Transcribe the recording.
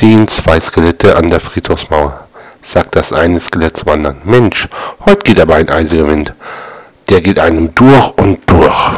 stehen zwei Skelette an der Friedhofsmauer, sagt das eine Skelett zum anderen. Mensch, heute geht aber ein eisiger Wind. Der geht einem durch und durch.